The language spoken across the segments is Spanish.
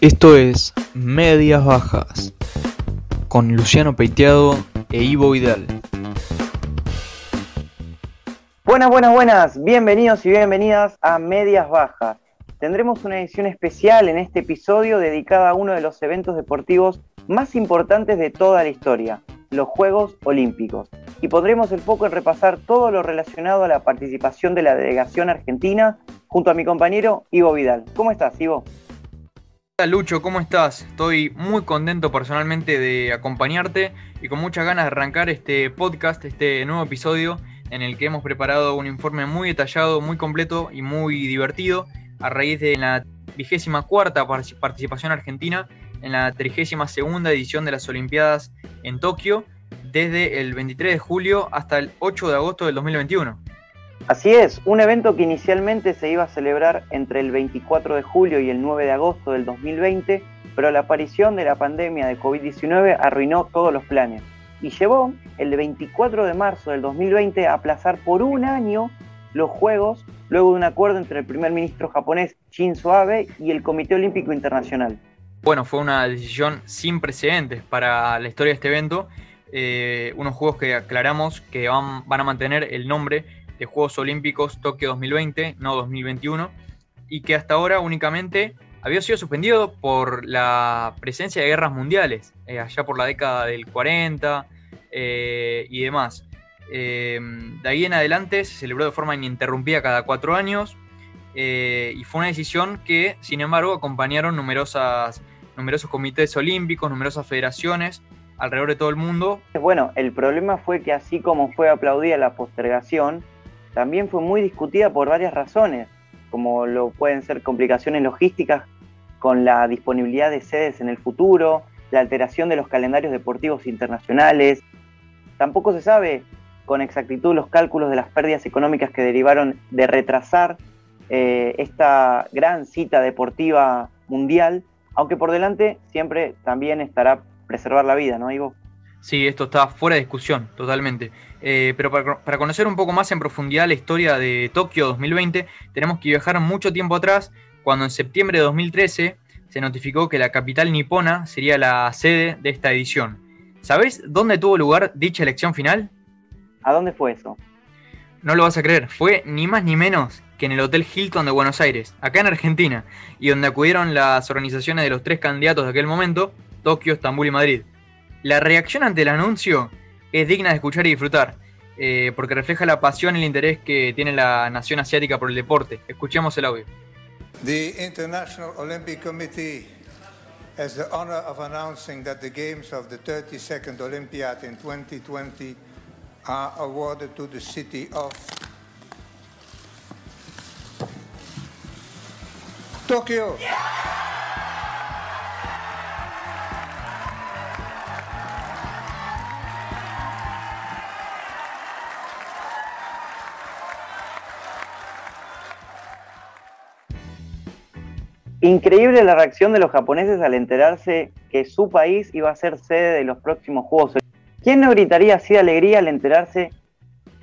Esto es Medias Bajas con Luciano Peiteado e Ivo Vidal. Buenas, buenas, buenas. Bienvenidos y bienvenidas a Medias Bajas. Tendremos una edición especial en este episodio dedicada a uno de los eventos deportivos más importantes de toda la historia, los Juegos Olímpicos. Y pondremos el foco en repasar todo lo relacionado a la participación de la delegación argentina junto a mi compañero Ivo Vidal. ¿Cómo estás, Ivo? Hola Lucho, ¿cómo estás? Estoy muy contento personalmente de acompañarte y con muchas ganas de arrancar este podcast, este nuevo episodio en el que hemos preparado un informe muy detallado, muy completo y muy divertido a raíz de la vigésima cuarta participación argentina en la trigésima segunda edición de las Olimpiadas en Tokio desde el 23 de julio hasta el 8 de agosto del 2021. Así es, un evento que inicialmente se iba a celebrar entre el 24 de julio y el 9 de agosto del 2020, pero la aparición de la pandemia de COVID-19 arruinó todos los planes y llevó el 24 de marzo del 2020 a aplazar por un año los Juegos luego de un acuerdo entre el primer ministro japonés Shinzo Abe y el Comité Olímpico Internacional. Bueno, fue una decisión sin precedentes para la historia de este evento. Eh, unos juegos que aclaramos que van, van a mantener el nombre de Juegos Olímpicos Tokio 2020, no 2021, y que hasta ahora únicamente había sido suspendido por la presencia de guerras mundiales, eh, allá por la década del 40 eh, y demás. Eh, de ahí en adelante se celebró de forma ininterrumpida cada cuatro años y fue una decisión que, sin embargo, acompañaron numerosas, numerosos comités olímpicos, numerosas federaciones alrededor de todo el mundo. Bueno, el problema fue que así como fue aplaudida la postergación, también fue muy discutida por varias razones, como lo pueden ser complicaciones logísticas con la disponibilidad de sedes en el futuro, la alteración de los calendarios deportivos internacionales. Tampoco se sabe con exactitud los cálculos de las pérdidas económicas que derivaron de retrasar eh, esta gran cita deportiva mundial, aunque por delante siempre también estará preservar la vida, ¿no, Ivo? Sí, esto está fuera de discusión, totalmente. Eh, pero para, conocer un poco más en profundidad la historia de Tokio 2020, tenemos que viajar mucho tiempo atrás, cuando en septiembre de 2013 se notificó que la capital nipona sería la sede de esta edición. ¿Sabés dónde tuvo lugar dicha elección final? ¿A dónde fue eso? No lo vas a creer, fue ni más ni menos que en el Hotel Hilton de Buenos Aires, acá en Argentina, y donde acudieron las organizaciones de los tres candidatos de aquel momento, Tokio, Estambul y Madrid. La reacción ante el anuncio es digna de escuchar y disfrutar, eh, porque refleja la pasión y el interés que tiene la nación asiática por el deporte. Escuchemos el audio. The International Olympic Committee has the honor of announcing that the games of the 32nd Olympiad in 2020 are awarded to the city of Tokyo. Increíble la reacción de los japoneses al enterarse que su país iba a ser sede de los próximos Juegos. ¿Quién no gritaría así de alegría al enterarse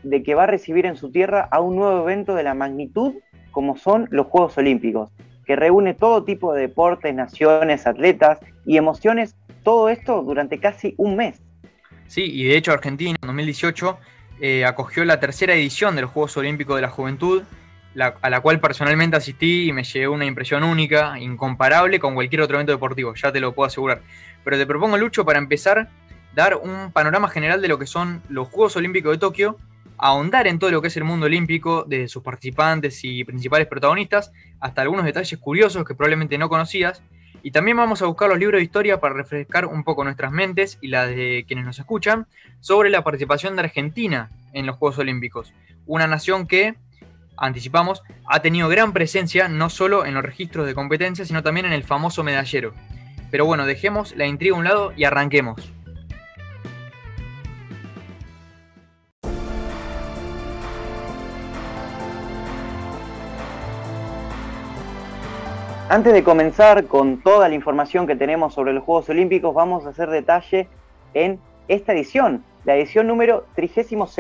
de que va a recibir en su tierra a un nuevo evento de la magnitud como son los Juegos Olímpicos, que reúne todo tipo de deportes, naciones, atletas y emociones, todo esto durante casi un mes? Sí, y de hecho Argentina en 2018 eh, acogió la tercera edición de los Juegos Olímpicos de la Juventud a la cual personalmente asistí y me llevé una impresión única, incomparable con cualquier otro evento deportivo, ya te lo puedo asegurar. Pero te propongo, Lucho, para empezar, dar un panorama general de lo que son los Juegos Olímpicos de Tokio, ahondar en todo lo que es el mundo olímpico, desde sus participantes y principales protagonistas, hasta algunos detalles curiosos que probablemente no conocías, y también vamos a buscar los libros de historia para refrescar un poco nuestras mentes y las de quienes nos escuchan sobre la participación de Argentina en los Juegos Olímpicos, una nación que anticipamos, ha tenido gran presencia no solo en los registros de competencia, sino también en el famoso medallero. Pero bueno, dejemos la intriga a un lado y arranquemos. Antes de comenzar con toda la información que tenemos sobre los Juegos Olímpicos, vamos a hacer detalle en esta edición, la edición número 32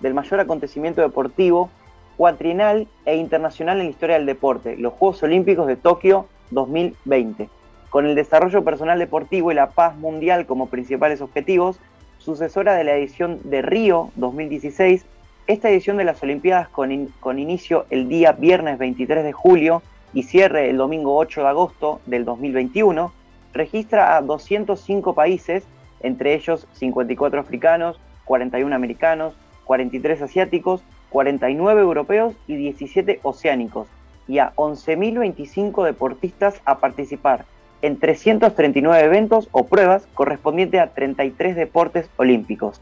del mayor acontecimiento deportivo cuatrienal e internacional en la historia del deporte, los Juegos Olímpicos de Tokio 2020. Con el desarrollo personal deportivo y la paz mundial como principales objetivos, sucesora de la edición de Río 2016, esta edición de las Olimpiadas con, con inicio el día viernes 23 de julio y cierre el domingo 8 de agosto del 2021, registra a 205 países, entre ellos 54 africanos, 41 americanos, 43 asiáticos, 49 europeos y 17 oceánicos, y a 11.025 deportistas a participar en 339 eventos o pruebas correspondientes a 33 deportes olímpicos.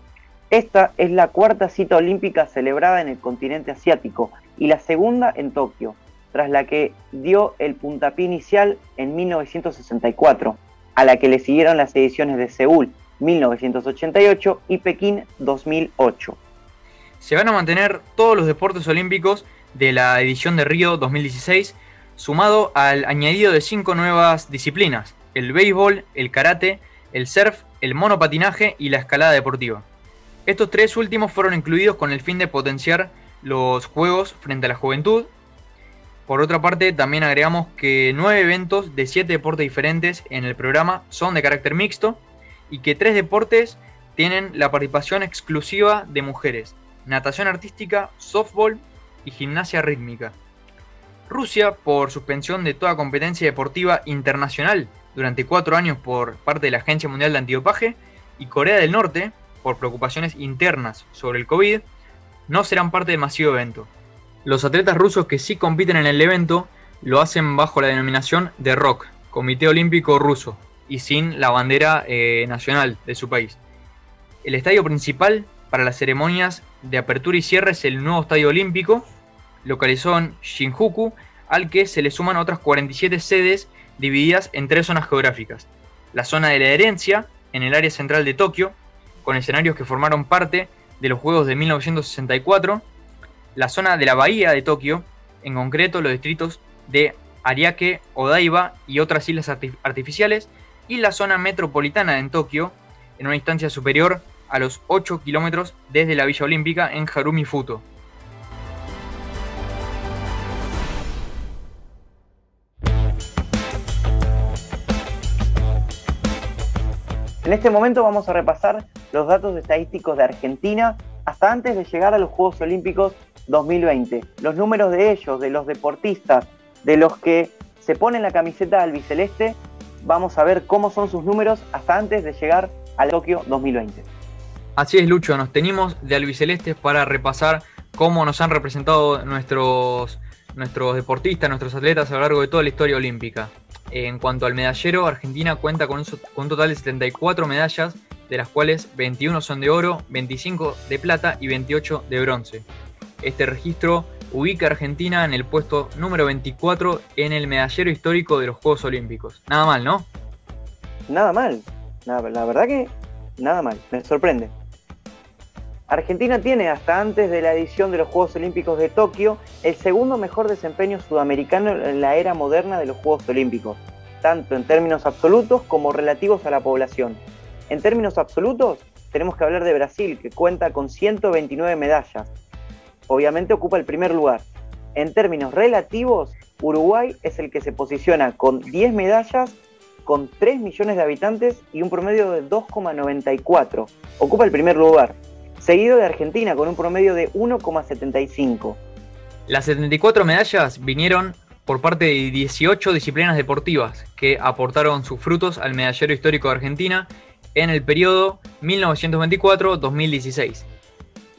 Esta es la cuarta cita olímpica celebrada en el continente asiático y la segunda en Tokio, tras la que dio el puntapié inicial en 1964, a la que le siguieron las ediciones de Seúl 1988 y Pekín 2008. Se van a mantener todos los deportes olímpicos de la edición de Río 2016, sumado al añadido de cinco nuevas disciplinas, el béisbol, el karate, el surf, el monopatinaje y la escalada deportiva. Estos tres últimos fueron incluidos con el fin de potenciar los juegos frente a la juventud. Por otra parte, también agregamos que nueve eventos de siete deportes diferentes en el programa son de carácter mixto y que tres deportes tienen la participación exclusiva de mujeres, natación artística, softball y gimnasia rítmica. Rusia, por suspensión de toda competencia deportiva internacional durante cuatro años por parte de la Agencia Mundial de Antidopaje, y Corea del Norte, por preocupaciones internas sobre el COVID, no serán parte del masivo evento. Los atletas rusos que sí compiten en el evento lo hacen bajo la denominación de ROK, Comité Olímpico Ruso, y sin la bandera eh, nacional de su país. El estadio principal para las ceremonias de apertura y cierre es el nuevo estadio olímpico, localizado en Shinjuku, al que se le suman otras 47 sedes divididas en tres zonas geográficas. La zona de la herencia, en el área central de Tokio, con escenarios que formaron parte de los Juegos de 1964, la zona de la bahía de Tokio, en concreto los distritos de Ariake, Odaiba y otras islas artificiales, y la zona metropolitana en Tokio, en una instancia superior a los 8 kilómetros desde la Villa Olímpica en Harumi Futo. En este momento vamos a repasar los datos estadísticos de Argentina hasta antes de llegar a los Juegos Olímpicos 2020. Los números de ellos, de los deportistas, de los que se ponen la camiseta albiceleste, vamos a ver cómo son sus números hasta antes de llegar a Tokio 2020. Así es, Lucho, nos tenemos de albicelestes para repasar cómo nos han representado nuestros, nuestros deportistas, nuestros atletas a lo largo de toda la historia olímpica. En cuanto al medallero, Argentina cuenta con un, total de 74 medallas, de las cuales 21 son de oro, 25 de plata y 28 de bronce. Este registro ubica a Argentina en el puesto número 24 en el medallero histórico de los Juegos Olímpicos. Nada mal, ¿no? Nada mal. la verdad que nada mal. Me sorprende. Argentina tiene hasta antes de la edición de los Juegos Olímpicos de Tokio el segundo mejor desempeño sudamericano en la era moderna de los Juegos Olímpicos, tanto en términos absolutos como relativos a la población. En términos absolutos, tenemos que hablar de Brasil, que cuenta con 129 medallas. Obviamente ocupa el primer lugar. En términos relativos, Uruguay es el que se posiciona con 10 medallas, con 3 millones de habitantes y un promedio de 2,94. Ocupa el primer lugar seguido de Argentina con un promedio de 1,75. Las 74 medallas vinieron por parte de 18 disciplinas deportivas que aportaron sus frutos al medallero histórico de Argentina en el periodo 1924-2016.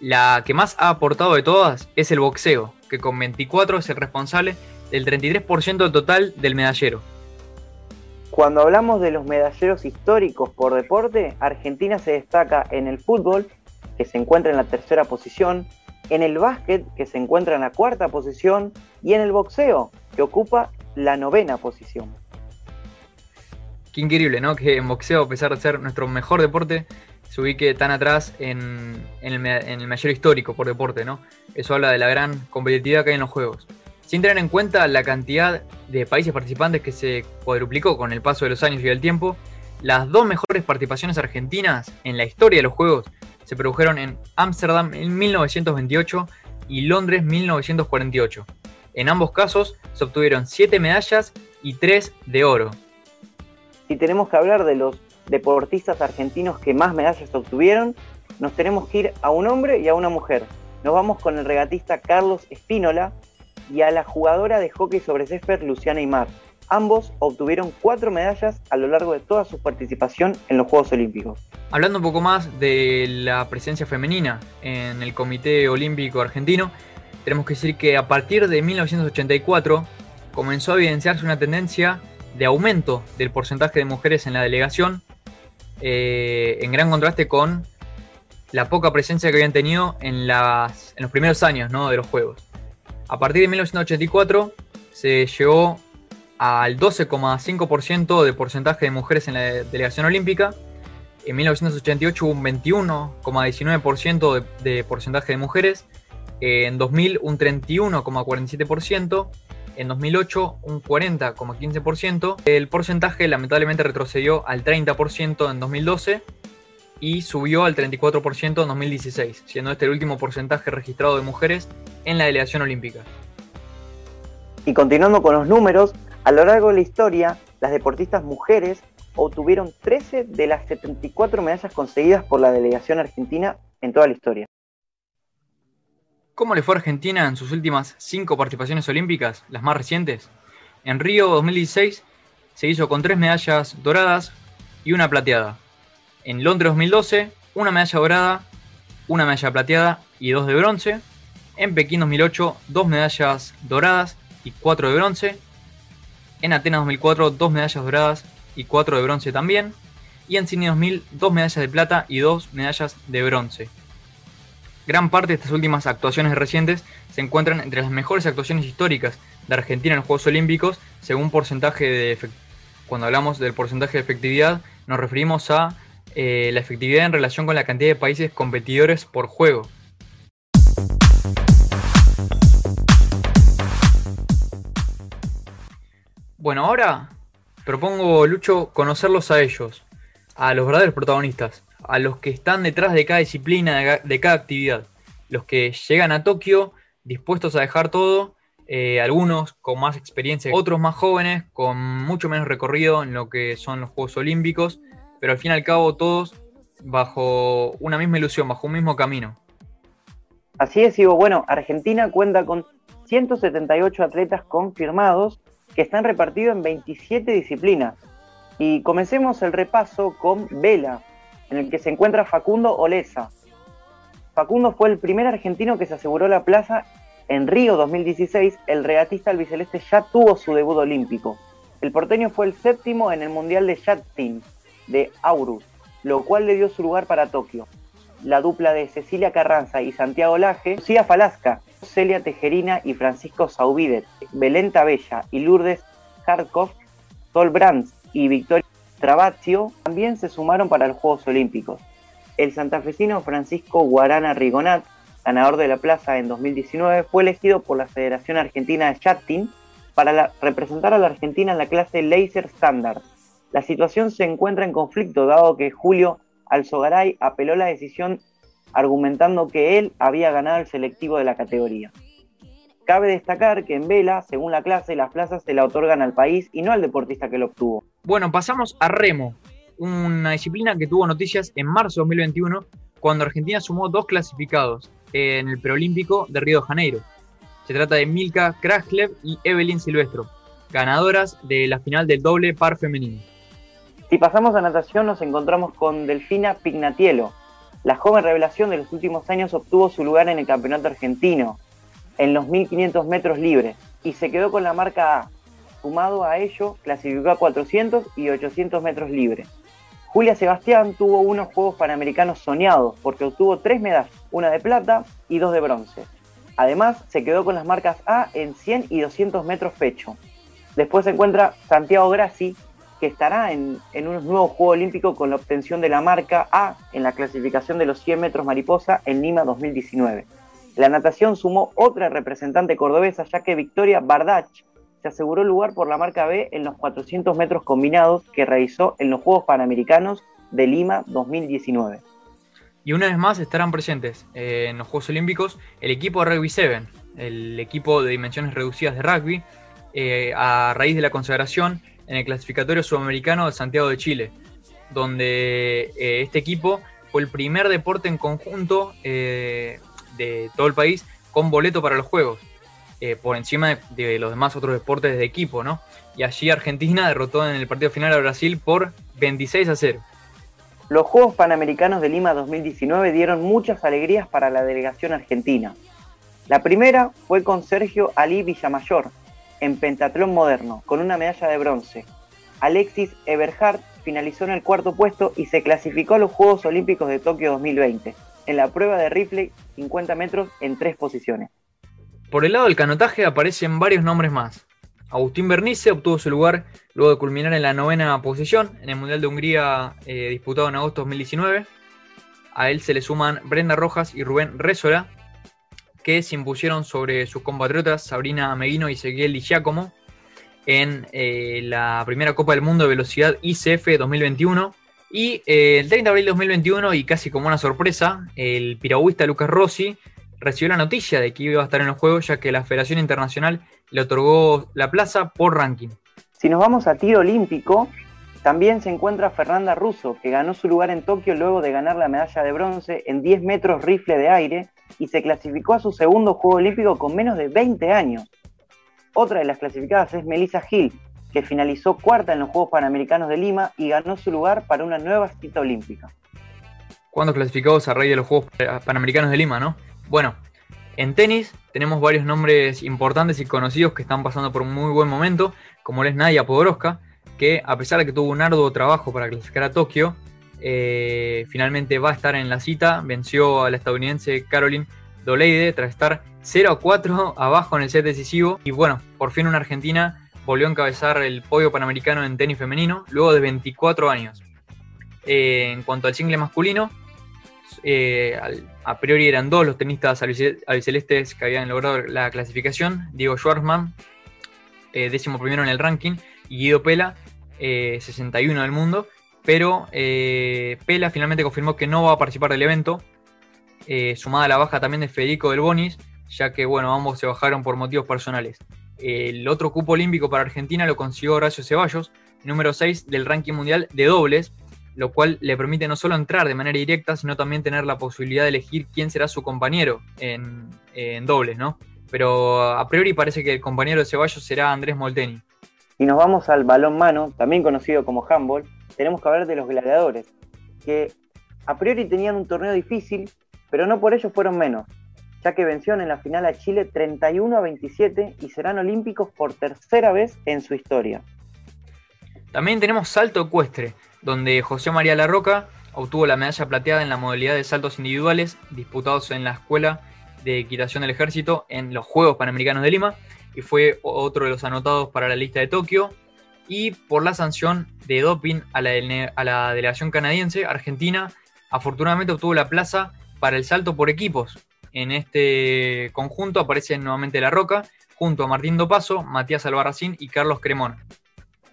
La que más ha aportado de todas es el boxeo, que con 24 es el responsable del 33% del total del medallero. Cuando hablamos de los medalleros históricos por deporte, Argentina se destaca en el fútbol que se encuentra en la tercera posición, en el básquet, que se encuentra en la cuarta posición, y en el boxeo, que ocupa la novena posición. Qué increíble, ¿no? Que en boxeo, a pesar de ser nuestro mejor deporte, se ubique tan atrás en, el, mayor histórico por deporte, ¿no? Eso habla de la gran competitividad que hay en los juegos. Sin tener en cuenta la cantidad de países participantes que se cuadruplicó con el paso de los años y del tiempo, las dos mejores participaciones argentinas en la historia de los Juegos se produjeron en Ámsterdam en 1928 y Londres 1948. En ambos casos se obtuvieron 7 medallas y 3 de oro. si tenemos que hablar de los deportistas argentinos que más medallas obtuvieron, nos tenemos que ir a un hombre y a una mujer. Nos vamos con el regatista Carlos Espínola y a la jugadora de hockey sobre césped Luciana Imar. Ambos obtuvieron cuatro medallas a lo largo de toda su participación en los Juegos Olímpicos. Hablando un poco más de la presencia femenina en el Comité Olímpico Argentino, tenemos que decir que a partir de 1984 comenzó a evidenciarse una tendencia de aumento del porcentaje de mujeres en la delegación, eh, en gran contraste con la poca presencia que habían tenido en, los primeros años de los Juegos. A partir de 1984 se llegó al 12,5% de porcentaje de mujeres en la delegación olímpica. En 1988 hubo un 21,19% de, de porcentaje de mujeres. En 2000 un 31,47%. En 2008 un 40,15%. El porcentaje lamentablemente retrocedió al 30% en 2012 y subió al 34% en 2016, siendo este el último porcentaje registrado de mujeres en la delegación olímpica. Y continuando con los números, a lo largo de la historia, las deportistas mujeres obtuvieron 13 de las 74 medallas conseguidas por la delegación argentina en toda la historia. ¿Cómo le fue a Argentina en sus últimas cinco participaciones olímpicas, las más recientes? En Río 2016 se hizo con tres medallas doradas y una plateada. En Londres 2012, una medalla dorada, una medalla plateada y dos de bronce. En Pekín 2008, dos medallas doradas y cuatro de bronce. En Atenas 2004, dos medallas doradas y cuatro de bronce también. Y en Sydney 2000, dos medallas de plata y dos medallas de bronce. Gran parte de estas últimas actuaciones recientes se encuentran entre las mejores actuaciones históricas de Argentina en los Juegos Olímpicos, según porcentaje de cuando hablamos del porcentaje de efectividad, nos referimos a eh, la efectividad en relación con la cantidad de países competidores por juego. Bueno, ahora propongo, Lucho, conocerlos a ellos, a los verdaderos protagonistas, a los que están detrás de cada disciplina, de cada actividad, los que llegan a Tokio dispuestos a dejar todo, eh, algunos con más experiencia, otros más jóvenes, con mucho menos recorrido en lo que son los Juegos Olímpicos, pero al fin y al cabo todos bajo una misma ilusión, bajo un mismo camino. Así es, Ivo. Bueno, Argentina cuenta con 178 atletas confirmados que están repartidos en 27 disciplinas. Y comencemos el repaso con vela, en el que se encuentra Facundo Olesa. Facundo fue el primer argentino que se aseguró la plaza en Río 2016. El regatista albiceleste ya tuvo su debut olímpico. El porteño fue el séptimo en el Mundial de Team de Aurus, lo cual le dio su lugar para Tokio. La dupla de Cecilia Carranza y Santiago Laje, Lucía Falasca, Celia Tejerina y Francisco Saubidet, Belén Bella y Lourdes Harkov, Sol Brands y Victoria Travazio también se sumaron para los Juegos Olímpicos. El santafesino Francisco Guarana Rigonat, ganador de la plaza en 2019, fue elegido por la Federación Argentina de Yachting para representar a la Argentina en la clase Laser Standard. La situación se encuentra en conflicto dado que Julio Alzogaray apeló la decisión argumentando que él había ganado el selectivo de la categoría. Cabe destacar que en vela, según la clase, las plazas se la otorgan al país y no al deportista que lo obtuvo. Bueno, pasamos a remo, una disciplina que tuvo noticias en marzo de 2021 cuando Argentina sumó dos clasificados en el preolímpico de Río de Janeiro. Se trata de Milka Kraslev y Evelyn Silvestro, ganadoras de la final del doble par femenino. Si pasamos a natación nos encontramos con Delfina Pignatielo. La joven revelación de los últimos años obtuvo su lugar en el campeonato argentino, en los 1500 metros libres, y se quedó con la marca A. Sumado a ello, clasificó a 400 y 800 metros libres. Julia Sebastián tuvo unos Juegos Panamericanos soñados porque obtuvo tres medallas, una de plata y dos de bronce. Además, se quedó con las marcas A en 100 y 200 metros pecho. Después se encuentra Santiago Grassi, estará en, en unos nuevos Juegos Olímpicos con la obtención de la marca A en la clasificación de los 100 metros mariposa en Lima 2019. La natación sumó otra representante cordobesa, ya que Victoria Bardach se aseguró lugar por la marca B en los 400 metros combinados que realizó en los Juegos Panamericanos de Lima 2019. Y una vez más estarán presentes eh, en los Juegos Olímpicos el equipo de Rugby 7, el equipo de dimensiones reducidas de rugby, eh, a raíz de la consagración en el clasificatorio sudamericano de Santiago de Chile, donde eh, este equipo fue el primer deporte en conjunto eh, de todo el país con boleto para los Juegos, eh, por encima de, los demás otros deportes de equipo, ¿no? Y allí Argentina derrotó en el partido final a Brasil por 26 a 0. Los Juegos Panamericanos de Lima 2019 dieron muchas alegrías para la delegación argentina. La primera fue con Sergio Ali Villamayor, en pentatlón moderno, con una medalla de bronce. Alexis Eberhardt finalizó en el cuarto puesto y se clasificó a los Juegos Olímpicos de Tokio 2020, en la prueba de rifle 50 metros en tres posiciones. Por el lado del canotaje aparecen varios nombres más. Agustín Bernice obtuvo su lugar luego de culminar en la novena posición en el Mundial de Hungría eh, disputado en agosto de 2019. A él se le suman Brenda Rojas y Rubén Résola, que se impusieron sobre sus compatriotas Sabrina Meguino y Ezequiel Giacomo en eh, la primera Copa del Mundo de Velocidad ICF 2021. Y eh, el 30 de abril de 2021, y casi como una sorpresa, el piragüista Lucas Rossi recibió la noticia de que iba a estar en los Juegos, ya que la Federación Internacional le otorgó la plaza por ranking. Si nos vamos a tiro olímpico, también se encuentra Fernanda Russo, que ganó su lugar en Tokio luego de ganar la medalla de bronce en 10 metros rifle de aire y se clasificó a su segundo Juego Olímpico con menos de 20 años. Otra de las clasificadas es Melissa Hill, que finalizó cuarta en los Juegos Panamericanos de Lima y ganó su lugar para una nueva cita olímpica. ¿Cuándo clasificados a raíz de los Juegos Panamericanos de Lima, no? Bueno, en tenis tenemos varios nombres importantes y conocidos que están pasando por un muy buen momento, como es Nadia Podoroska, que a pesar de que tuvo un arduo trabajo para clasificar a Tokio, eh, finalmente va a estar en la cita. Venció a la estadounidense Caroline Doleide tras estar 0 a 4 abajo en el set decisivo. Y bueno, por fin una argentina volvió a encabezar el podio panamericano en tenis femenino luego de 24 años. Eh, en cuanto al single masculino, eh, a priori eran dos los tenistas albicelestes que habían logrado la clasificación. Diego Schwartzman, décimo primero en el ranking, y Guido Pela, 61 del mundo pero eh, Pela finalmente confirmó que no va a participar del evento, eh, sumada a la baja también de Federico del Bonis, ya que bueno, ambos se bajaron por motivos personales. El otro cupo olímpico para Argentina lo consiguió Horacio Ceballos, número 6 del ranking mundial de dobles, lo cual le permite no solo entrar de manera directa, sino también tener la posibilidad de elegir quién será su compañero en, en dobles, ¿no? Pero a priori parece que el compañero de Ceballos será Andrés Molteni. Y nos vamos al balón mano, también conocido como handball, tenemos que hablar de los gladiadores, que a priori tenían un torneo difícil, pero no por ello fueron menos, ya que vencieron en la final a Chile 31 a 27 y serán olímpicos por tercera vez en su historia. También tenemos salto ecuestre, donde José María Larroca obtuvo la medalla plateada en la modalidad de saltos individuales disputados en la Escuela de Equitación del Ejército en los Juegos Panamericanos de Lima y fue otro de los anotados para la lista de Tokio y por la sanción de doping a la, delegación canadiense, Argentina afortunadamente obtuvo la plaza para el salto por equipos. En este conjunto aparece nuevamente La Roca, junto a Martín Dopaso, Matías Albarracín y Carlos Cremona.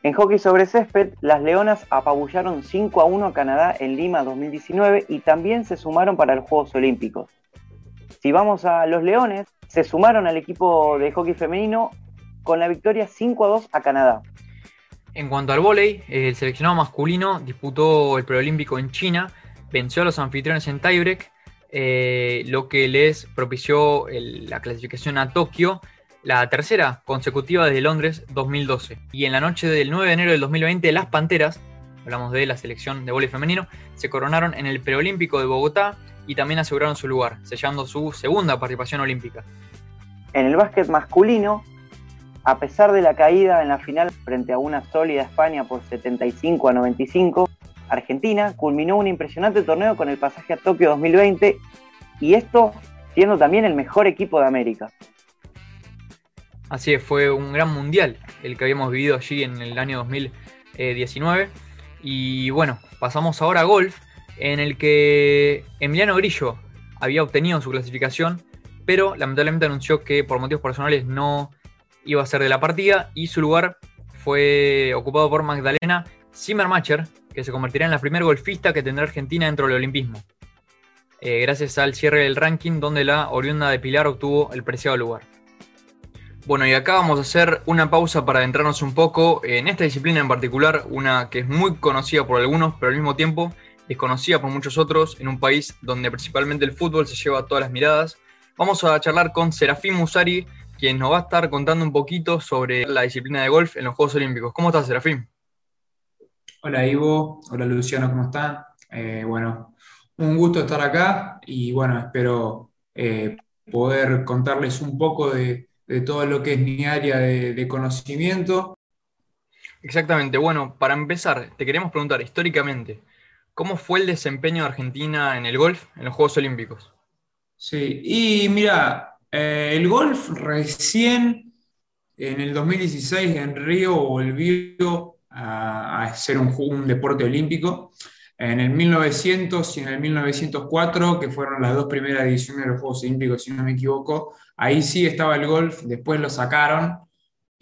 En hockey sobre césped, las Leonas apabullaron 5 a 1 a Canadá en Lima 2019 y también se sumaron para los Juegos Olímpicos. Si vamos a los Leones, se sumaron al equipo de hockey femenino con la victoria 5 a 2 a Canadá. En cuanto al vóley, el seleccionado masculino disputó el preolímpico en China, venció a los anfitriones en tiebreak, eh, lo que les propició la clasificación a Tokio, la tercera consecutiva desde Londres 2012. Y en la noche del 9 de enero del 2020, las Panteras, hablamos de la selección de vóley femenino, se coronaron en el preolímpico de Bogotá y también aseguraron su lugar, sellando su segunda participación olímpica. En el básquet masculino, a pesar de la caída en la final frente a una sólida España por 75 a 95, Argentina culminó un impresionante torneo con el pasaje a Tokio 2020 y esto siendo también el mejor equipo de América. Así es, fue un gran mundial el que habíamos vivido allí en el año 2019. Y bueno, pasamos ahora a golf, en el que Emiliano Grillo había obtenido su clasificación, pero lamentablemente anunció que por motivos personales no iba a ser de la partida y su lugar fue ocupado por Magdalena Zimmermacher, que se convertirá en la primera golfista que tendrá Argentina dentro del olimpismo, eh, gracias al cierre del ranking donde la oriunda de Pilar obtuvo el preciado lugar. Bueno, y acá vamos a hacer una pausa para adentrarnos un poco en esta disciplina en particular, una que es muy conocida por algunos, pero al mismo tiempo desconocida por muchos otros, en un país donde principalmente el fútbol se lleva todas las miradas. Vamos a charlar con Serafín Musari, quien nos va a estar contando un poquito sobre la disciplina de golf en los Juegos Olímpicos. ¿Cómo estás, Serafín? Hola Ivo, hola Luciano, ¿cómo están? Eh, bueno, un gusto estar acá y bueno, espero eh, poder contarles un poco de, todo lo que es mi área de, conocimiento. Exactamente, bueno, para empezar, te queremos preguntar históricamente, ¿cómo fue el desempeño de Argentina en el golf en los Juegos Olímpicos? Sí, y mira, eh, el golf recién en el 2016 en Río volvió a, ser un, un, deporte olímpico. En el 1900 y en el 1904, que fueron las dos primeras ediciones de los Juegos Olímpicos, si no me equivoco, ahí sí estaba el golf, después lo sacaron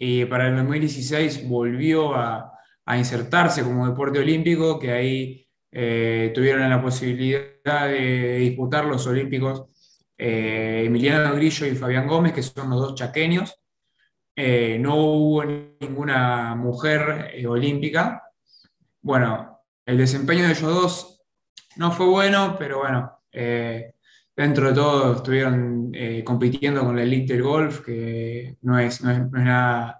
y para el 2016 volvió a, insertarse como deporte olímpico, que ahí eh, tuvieron la posibilidad de disputar los Olímpicos eh, Emiliano Grillo y Fabián Gómez, que son los dos chaqueños. Eh, no hubo ninguna mujer olímpica. Bueno, el desempeño de ellos dos no fue bueno, pero bueno, eh, dentro de todo estuvieron eh, compitiendo con la elite del golf, que no es, nada,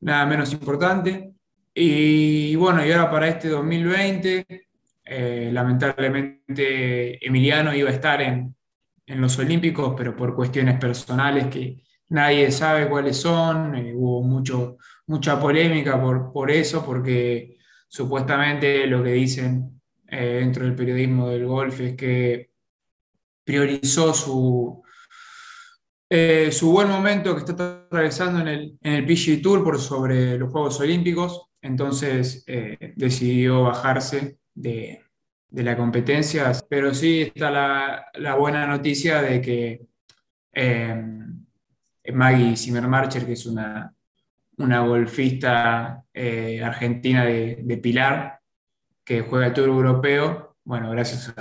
nada, menos importante. Y bueno, y ahora para este 2020, eh, lamentablemente Emiliano iba a estar en, los Olímpicos, pero por cuestiones personales que nadie sabe cuáles son, hubo mucho, mucha polémica por, por eso, porque supuestamente lo que dicen eh, dentro del periodismo del golf es que priorizó su, eh, su buen momento que está atravesando en el, en el PG Tour por sobre los Juegos Olímpicos, entonces eh, decidió bajarse de, la competencia, pero sí está la, buena noticia de que Maggie Zimmermarcher, que es una, una golfista eh, argentina de, Pilar que juega el Tour Europeo. Bueno, gracias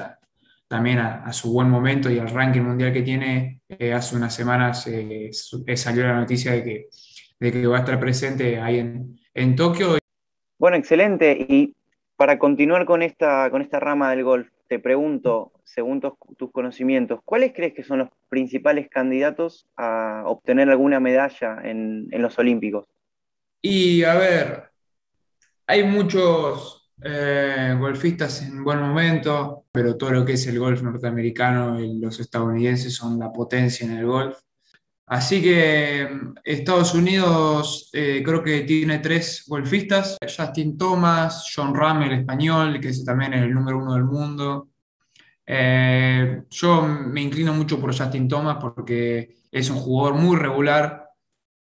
también a, su buen momento y al ranking mundial que tiene, eh, hace unas semanas eh, salió la noticia de que, de que va a estar presente ahí en, en Tokio. Bueno, excelente. Y para continuar con esta, con esta rama del golf, te pregunto, según tus, conocimientos, ¿cuáles crees que son los principales candidatos a obtener alguna medalla en, en los Olímpicos? Y a ver, hay muchos eh, golfistas en buen momento, pero todo lo que es el golf norteamericano y los estadounidenses son la potencia en el golf. Así que Estados Unidos eh, creo que tiene tres golfistas, Justin Thomas, John Ram, el español, que también es el número uno del mundo. Eh, yo me inclino mucho por Justin Thomas porque es un jugador muy regular,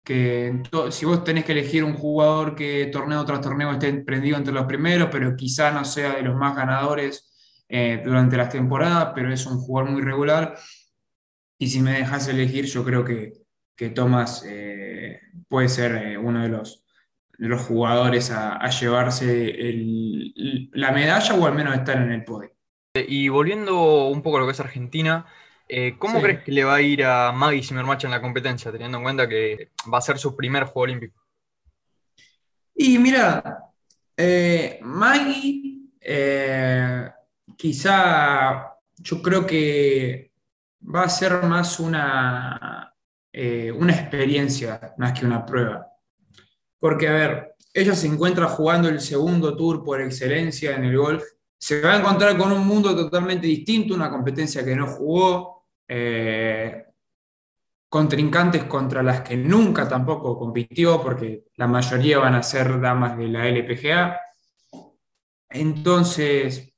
que si vos tenés que elegir un jugador que torneo tras torneo esté prendido entre los primeros, pero quizá no sea de los más ganadores eh, durante las temporadas, pero es un jugador muy regular. Y si me dejas elegir, yo creo que, que Thomas eh, puede ser eh, uno de los, los jugadores a, llevarse la medalla o al menos estar en el podio. Y volviendo un poco a lo que es Argentina, eh, ¿Cómo crees que le va a ir a Maggie Zimmermatch en la competencia, teniendo en cuenta que va a ser su primer Juego Olímpico? Y mira, eh, Maggie, quizá yo creo que va a ser más una, una experiencia más que una prueba. Porque, a ver, ella se encuentra jugando el segundo tour por excelencia en el golf. Se va a encontrar con un mundo totalmente distinto, una competencia que no jugó, eh, contrincantes contra las que nunca tampoco compitió, porque la mayoría van a ser damas de la LPGA. Entonces,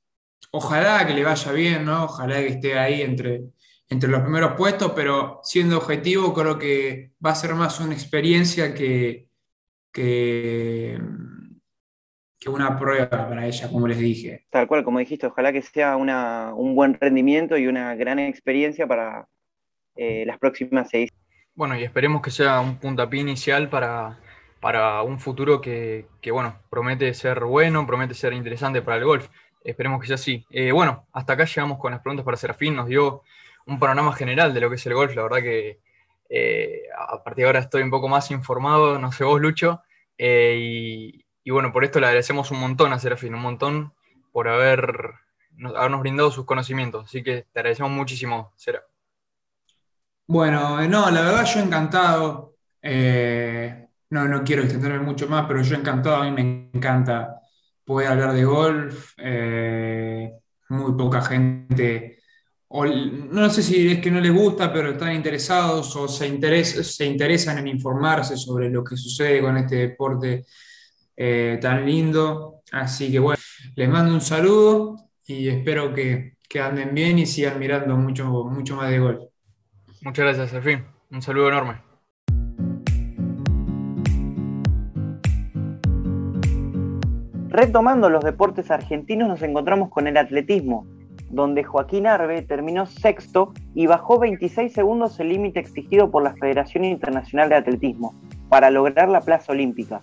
ojalá que le vaya bien, ¿no? Ojalá que esté ahí entre, entre los primeros puestos, pero siendo objetivo, creo que va a ser más una experiencia que, que, que una prueba para ella, como les dije. Tal cual, como dijiste, ojalá que sea un buen rendimiento y una gran experiencia para eh, las próximas seis. Bueno, y esperemos que sea un puntapié inicial para, para un futuro que, bueno, promete ser bueno, promete ser interesante para el golf. Esperemos que sea así. Eh, bueno, hasta acá llegamos con las preguntas para Serafín. Nos dio un panorama general de lo que es el golf. La verdad que Eh, a partir de ahora estoy un poco más informado, no sé vos, Lucho. y, bueno, por esto le agradecemos un montón a Serafín, un montón por haber, habernos brindado sus conocimientos. Así que te agradecemos muchísimo, Sera. Bueno, no, la verdad yo encantado. no, no quiero extenderme mucho más, pero yo encantado, a mí me encanta puede hablar de golf, eh, muy poca gente, o, no sé si es que no les gusta, pero están interesados o se, se interesan en informarse sobre lo que sucede con este deporte eh, tan lindo. Así que bueno, les mando un saludo y espero que, que anden bien y sigan mirando mucho, mucho más de golf. Muchas gracias, Serfín. Un saludo enorme. Retomando los deportes argentinos nos encontramos con el atletismo, donde Joaquín Arbe terminó sexto y bajó 26 segundos el límite exigido por la Federación Internacional de Atletismo para lograr la plaza olímpica.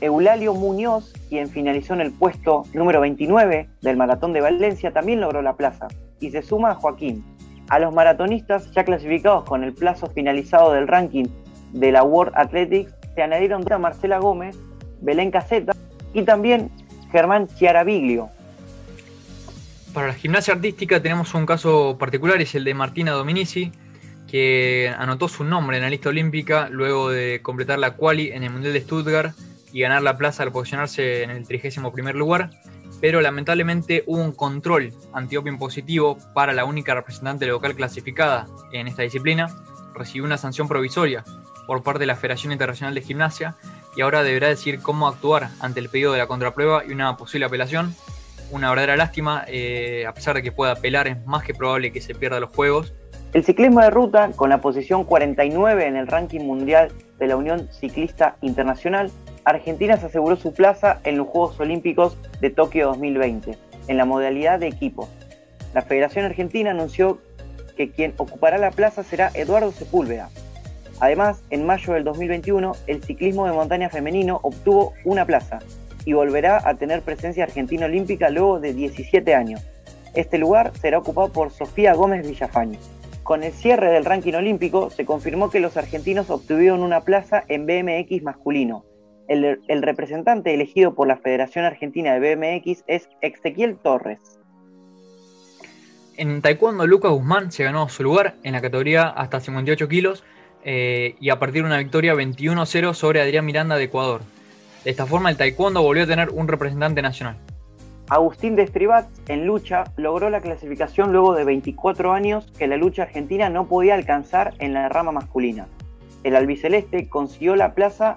Eulalio Muñoz, quien finalizó en el puesto número 29 del Maratón de Valencia, también logró la plaza y se suma a Joaquín. A los maratonistas ya clasificados con el plazo finalizado del ranking de la World Athletics se añadieron a Marcela Gómez, Belén Caseta y también Germán Chiaraviglio. Para la gimnasia artística tenemos un caso particular, es el de Martina Dominici, que anotó su nombre en la lista olímpica luego de completar la quali en el Mundial de Stuttgart y ganar la plaza al posicionarse en el 31 lugar, pero lamentablemente hubo un control antidoping positivo para la única representante local clasificada en esta disciplina, recibió una sanción provisoria por parte de la Federación Internacional de Gimnasia y ahora deberá decir cómo actuar ante el pedido de la contraprueba y una posible apelación. Una verdadera lástima, eh, a pesar de que pueda apelar, es más que probable que se pierda los Juegos. El ciclismo de ruta, con la posición 49 en el ranking mundial de la Unión Ciclista Internacional, Argentina se aseguró su plaza en los Juegos Olímpicos de Tokio 2020, en la modalidad de equipo. La Federación Argentina anunció que quien ocupará la plaza será Eduardo Sepúlveda, Además, en mayo del 2021, el ciclismo de montaña femenino obtuvo una plaza y volverá a tener presencia argentina olímpica luego de 17 años. Este lugar será ocupado por Sofía Gómez Villafañe. Con el cierre del ranking olímpico, se confirmó que los argentinos obtuvieron una plaza en BMX masculino. El, representante elegido por la Federación Argentina de BMX es Ezequiel Torres. En taekwondo, Lucas Guzmán se ganó su lugar en la categoría hasta 58 kilos eh, y a partir de una victoria 21-0 sobre Adrián Miranda de Ecuador. De esta forma, el taekwondo volvió a tener un representante nacional. Agustín de Estribat, en lucha, logró la clasificación luego de 24 años que la lucha argentina no podía alcanzar en la rama masculina. El albiceleste consiguió la plaza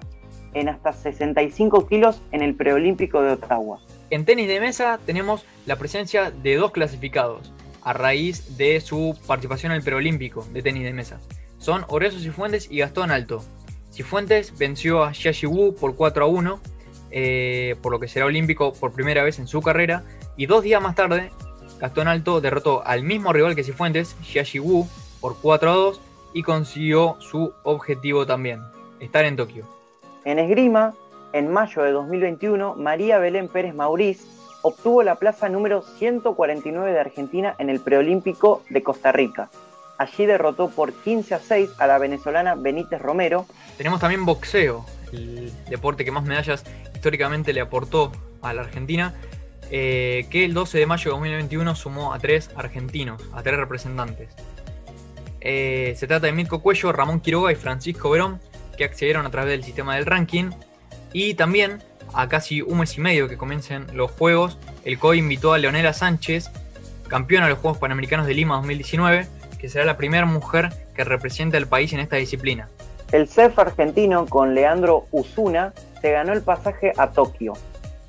en hasta 65 kilos en el preolímpico de Ottawa. En tenis de mesa tenemos la presencia de dos clasificados a raíz de su participación en el preolímpico de tenis de mesa son Horacio Cifuentes y Gastón Alto. Cifuentes venció a Xiaxi Wu por 4 a 1, eh, por lo que será olímpico por primera vez en su carrera. Y dos días más tarde, Gastón Alto derrotó al mismo rival que Cifuentes, Xiaxi Wu, por 4 a 2 y consiguió su objetivo también, estar en Tokio. En esgrima, en mayo de 2021, María Belén Pérez Mauriz obtuvo la plaza número 149 de Argentina en el preolímpico de Costa Rica. Allí derrotó por 15 a 6 a la venezolana Benítez Romero. Tenemos también boxeo, el deporte que más medallas históricamente le aportó a la Argentina, eh, que el 12 de mayo de 2021 sumó a tres argentinos, a tres representantes. Eh, se trata de Mirko Cuello, Ramón Quiroga y Francisco Verón, que accedieron a través del sistema del ranking. Y también, a casi un mes y medio que comiencen los Juegos, el COI invitó a Leonela Sánchez, campeona de los Juegos Panamericanos de Lima 2019, que será la primera mujer que represente al país en esta disciplina. El CEF argentino con Leandro Usuna se ganó el pasaje a Tokio.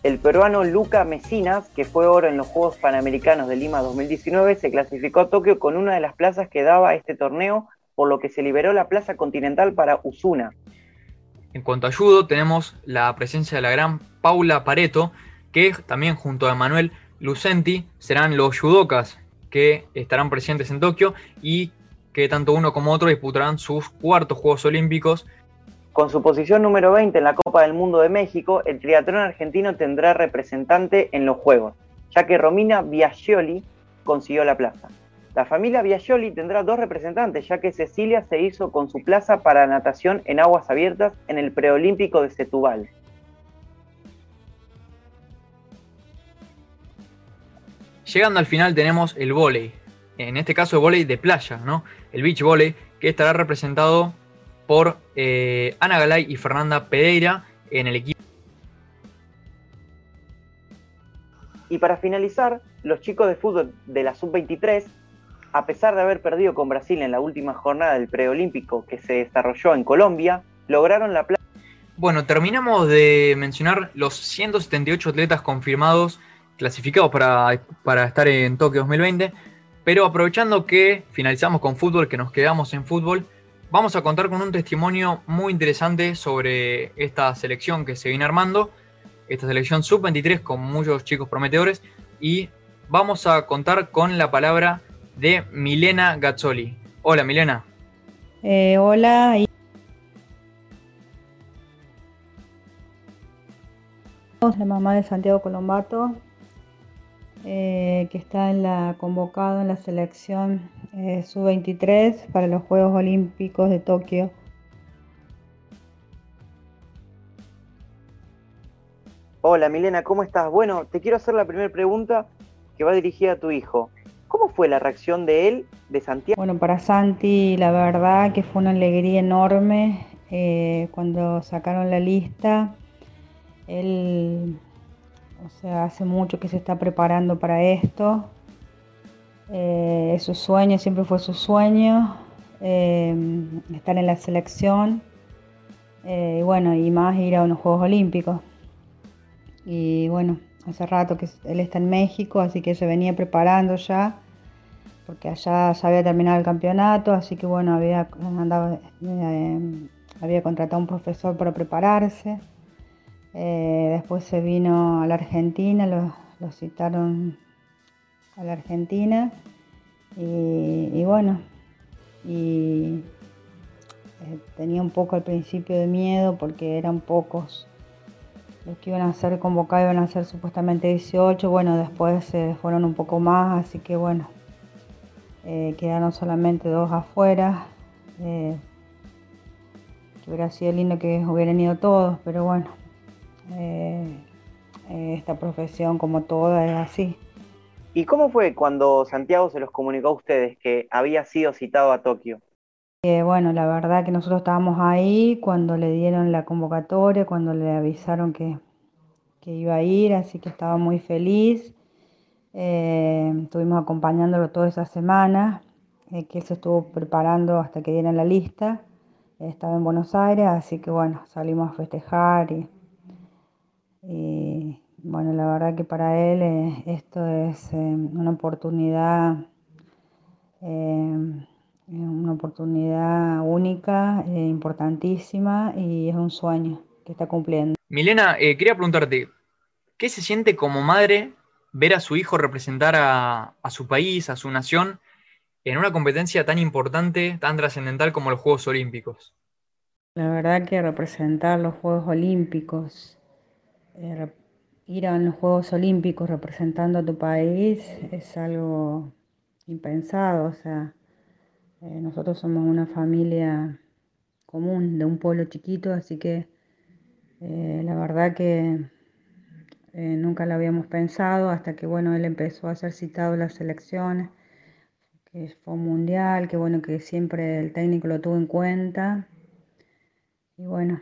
El peruano Luca Mesinas, que fue oro en los Juegos Panamericanos de Lima 2019, se clasificó a Tokio con una de las plazas que daba este torneo, por lo que se liberó la plaza continental para Usuna. En cuanto a judo, tenemos la presencia de la gran Paula Pareto, que también junto a Manuel Lucenti serán los judokas que estarán presentes en Tokio y que tanto uno como otro disputarán sus cuartos Juegos Olímpicos. Con su posición número 20 en la Copa del Mundo de México, el triatlón argentino tendrá representante en los Juegos, ya que Romina Biaggioli consiguió la plaza. La familia Biagioli tendrá dos representantes, ya que Cecilia se hizo con su plaza para natación en aguas abiertas en el preolímpico de Setúbal. Llegando al final tenemos el vóley, en este caso el vóley de playa, ¿no? El beach volley, que estará representado por eh, Ana Galay y Fernanda Pereira en el equipo. Y para finalizar, los chicos de fútbol de la sub-23 a pesar de haber perdido con Brasil en la última jornada del preolímpico que se desarrolló en Colombia, lograron la plata. Bueno, terminamos de mencionar los 178 atletas confirmados, clasificados para, para estar en Tokio 2020, pero aprovechando que finalizamos con fútbol, que nos quedamos en fútbol, vamos a contar con un testimonio muy interesante sobre esta selección que se viene armando, esta selección sub-23 con muchos chicos prometedores, y vamos a contar con la palabra de Milena Gazzoli. Hola, Milena. Eh, hola. La mamá de Santiago Colombato, eh, que está en la, convocado en la selección eh, sub-23 para los Juegos Olímpicos de Tokio. Hola Milena, ¿cómo estás? Bueno, te quiero hacer la primera pregunta que va dirigida a tu hijo. ¿Cómo fue la reacción de él, de Santiago? Bueno, para Santi la verdad que fue una alegría enorme eh, cuando sacaron la lista. Él, o sea, hace mucho que se está preparando para esto. Eh, es su sueño, siempre fue su sueño, eh, estar en la selección. y bueno, y más ir a unos Juegos Olímpicos. Y bueno, hace rato que él está en México, así que se venía preparando ya porque allá se había terminado el campeonato, así que bueno, había, eh, había contratado a un profesor para prepararse. Eh, después se vino a la Argentina, lo, citaron a la Argentina y, bueno, y eh, tenía un poco al principio de miedo porque eran pocos los que iban a ser convocados, iban a ser supuestamente 18, bueno, después se fueron un poco más, así que bueno, eh, quedaron solamente dos afuera. Que hubiera sido lindo que hubieran ido todos, pero bueno, eh, esta profesión como toda es así. ¿Y cómo fue cuando Santiago se los comunicó a ustedes que había sido citado a Tokio? bueno, la verdad que nosotros estábamos ahí cuando le dieron la convocatoria, cuando le avisaron que, que iba a ir, así que estaba muy feliz. Eh, estuvimos acompañándolo toda esa semana, eh, que él se estuvo preparando hasta que dieran la lista. estaba en Buenos Aires, así que bueno, salimos a festejar y, bueno, la verdad que para él eh, esto es una oportunidad, una oportunidad única, importantísima y es un sueño que está cumpliendo. Milena, quería preguntarte, ¿qué se siente como madre ver a su hijo representar a, su país, a su nación, en una competencia tan importante, tan trascendental como los Juegos Olímpicos? La verdad que representar los Juegos Olímpicos, eh, ir a los Juegos Olímpicos representando a tu país es algo impensado. O sea, eh, nosotros somos una familia común de un pueblo chiquito, así que eh, la verdad que nunca lo habíamos pensado hasta que, bueno, él empezó a ser citado en las selecciones, que fue mundial, que bueno, que siempre el técnico lo tuvo en cuenta. Y bueno,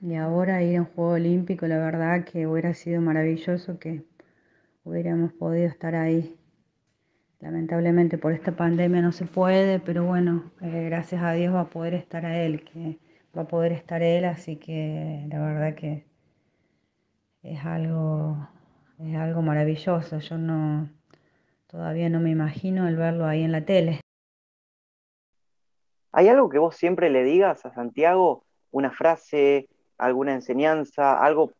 y ahora ir a un Juego Olímpico, la verdad que hubiera sido maravilloso que hubiéramos podido estar ahí. Lamentablemente por esta pandemia no se puede, pero bueno, eh, gracias a Dios va a poder estar a él, que va a poder estar él, así que la verdad que es algo, es algo maravilloso. Yo no, todavía no me imagino el verlo ahí en la tele. ¿Hay algo que vos siempre le digas a Santiago? ¿Una frase, alguna enseñanza, algo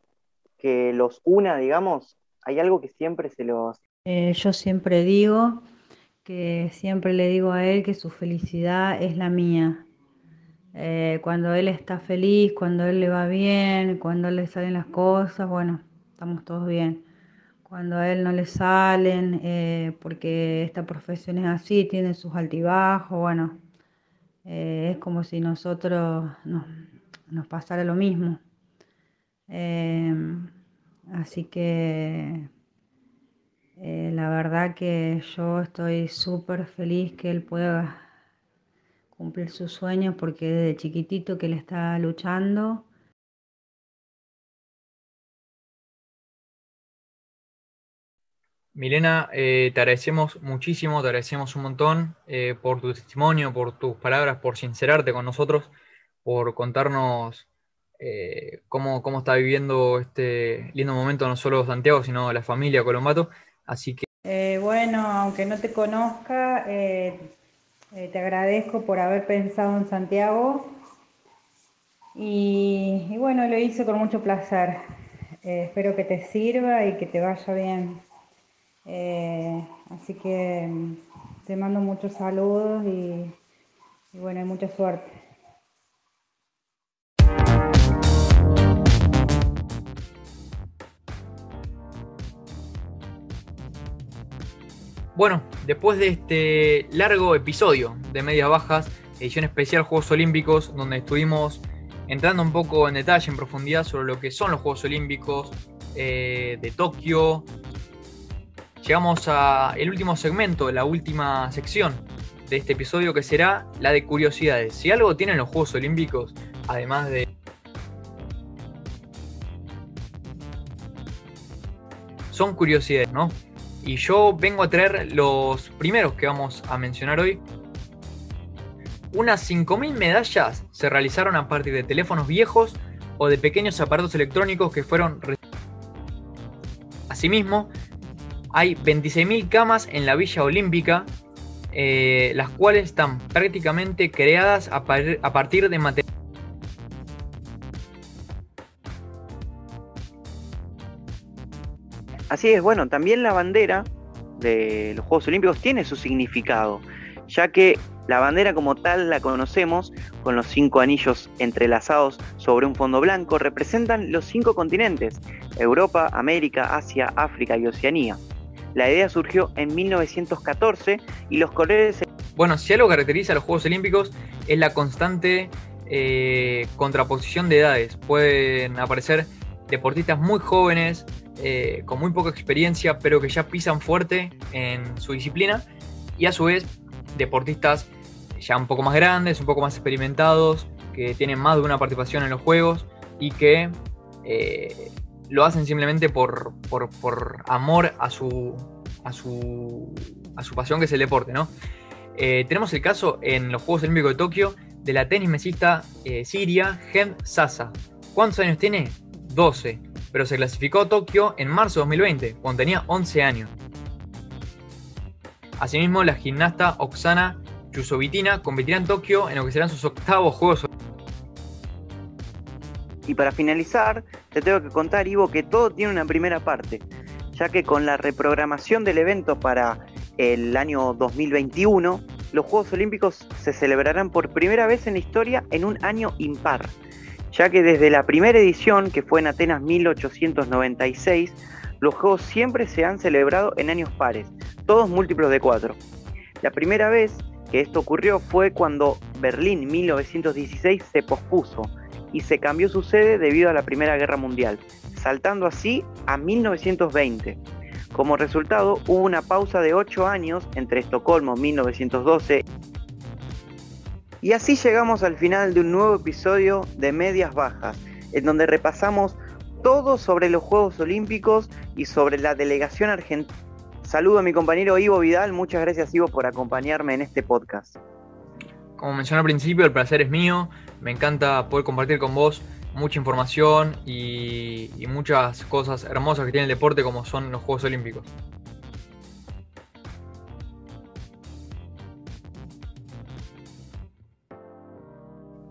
que los una, digamos? ¿Hay algo que siempre se los... Eh, yo siempre digo que siempre le digo a él que su felicidad es la mía, eh, cuando él está feliz, cuando él le va bien, cuando le salen las cosas, bueno, estamos todos bien. cuando a él no le salen, eh, porque esta profesión es así, tiene sus altibajos, bueno, eh, es como si nosotros nos, pasara lo mismo. así que la verdad que yo estoy súper feliz que él pueda cumplir sus sueños porque desde chiquitito que él está luchando. Milena, eh, te agradecemos muchísimo, te agradecemos un montón eh, por tu testimonio, por tus palabras, por sincerarte con nosotros, por contarnos eh, cómo, cómo, está viviendo este lindo momento no solo Santiago, sino la familia Colombato. Así que... bueno, aunque no te conozca, eh, te agradezco por haber pensado en Santiago y, bueno, lo hice con mucho placer. Eh, espero que te sirva y que te vaya bien. Eh, así que mm, te mando muchos saludos y, y bueno, mucha suerte. Bueno, después de este largo episodio de Medias Bajas, edición especial Juegos Olímpicos, donde estuvimos entrando un poco en detalle, en profundidad sobre lo que son los Juegos Olímpicos eh, de Tokio, llegamos al último segmento, la última sección de este episodio que será la de curiosidades. Si algo tienen los Juegos Olímpicos, además de... Son curiosidades, ¿no? Y yo vengo a traer los primeros que vamos a mencionar hoy. Unas 5.000 medallas se realizaron a partir de teléfonos viejos o de pequeños aparatos electrónicos que fueron... Asimismo, hay 26.000 camas en la Villa Olímpica, eh, las cuales están prácticamente creadas a, a partir de materiales Así es, bueno, también la bandera de los Juegos Olímpicos tiene su significado, ya que la bandera como tal la conocemos con los cinco anillos entrelazados sobre un fondo blanco, representan los cinco continentes, Europa, América, Asia, África y Oceanía. La idea surgió en 1914 y los colores... Bueno, si algo caracteriza a los Juegos Olímpicos es la constante eh, contraposición de edades. Pueden aparecer deportistas muy jóvenes, eh, con muy poca experiencia, pero que ya pisan fuerte en su disciplina, y a su vez deportistas ya un poco más grandes, un poco más experimentados, que tienen más de una participación en los juegos y que eh, lo hacen simplemente por, amor a su, a, su, a su pasión que es el deporte. ¿no? Eh, tenemos el caso en los Juegos Olímpicos de Tokio de la tenis mesista siria Hem Sasa. ¿Cuántos años tiene? 12 pero se clasificó a Tokio en marzo de 2020, cuando tenía 11 años. Asimismo, la gimnasta Oksana Chusovitina competirá en Tokio en lo que serán sus octavos Juegos y para finalizar, te tengo que contar, Ivo, que todo tiene una primera parte, ya que con la reprogramación del evento para el año 2021, los Juegos Olímpicos se celebrarán por primera vez en la historia en un año impar ya que desde la primera edición, que fue en Atenas 1896, los Juegos siempre se han celebrado en años pares, todos múltiplos de cuatro. La primera vez que esto ocurrió fue cuando Berlín 1916 se pospuso y se cambió su sede debido a la Primera Guerra Mundial, saltando así a 1920. Como resultado, hubo una pausa de ocho años entre Estocolmo 1912 y así llegamos al final de un nuevo episodio de Medias Bajas, en donde repasamos todo sobre los Juegos Olímpicos y sobre la delegación argentina. Saludo a mi compañero Ivo Vidal, muchas gracias Ivo por acompañarme en este podcast. Como mencioné al principio, el placer es mío, me encanta poder compartir con vos mucha información y, y muchas cosas hermosas que tiene el deporte como son los Juegos Olímpicos.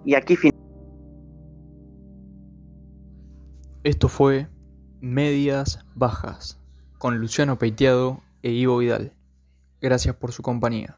Y aquí Esto fue Medias Bajas con Luciano Peiteado e Ivo Vidal. Gracias por su compañía.